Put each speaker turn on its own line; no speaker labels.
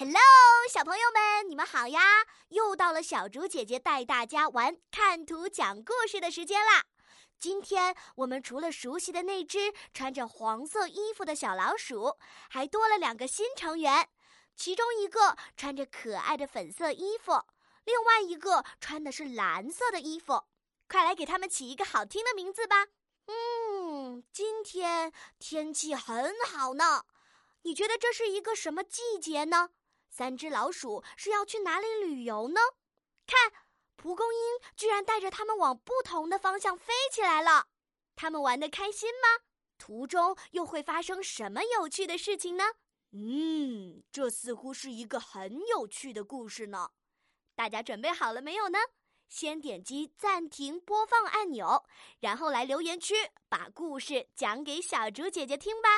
Hello，小朋友们，你们好呀！又到了小竹姐姐带大家玩看图讲故事的时间啦。今天我们除了熟悉的那只穿着黄色衣服的小老鼠，还多了两个新成员。其中一个穿着可爱的粉色衣服，另外一个穿的是蓝色的衣服。快来给他们起一个好听的名字吧！嗯，今天天气很好呢。你觉得这是一个什么季节呢？三只老鼠是要去哪里旅游呢？看，蒲公英居然带着它们往不同的方向飞起来了。它们玩得开心吗？途中又会发生什么有趣的事情呢？嗯，这似乎是一个很有趣的故事呢。大家准备好了没有呢？先点击暂停播放按钮，然后来留言区把故事讲给小竹姐姐听吧。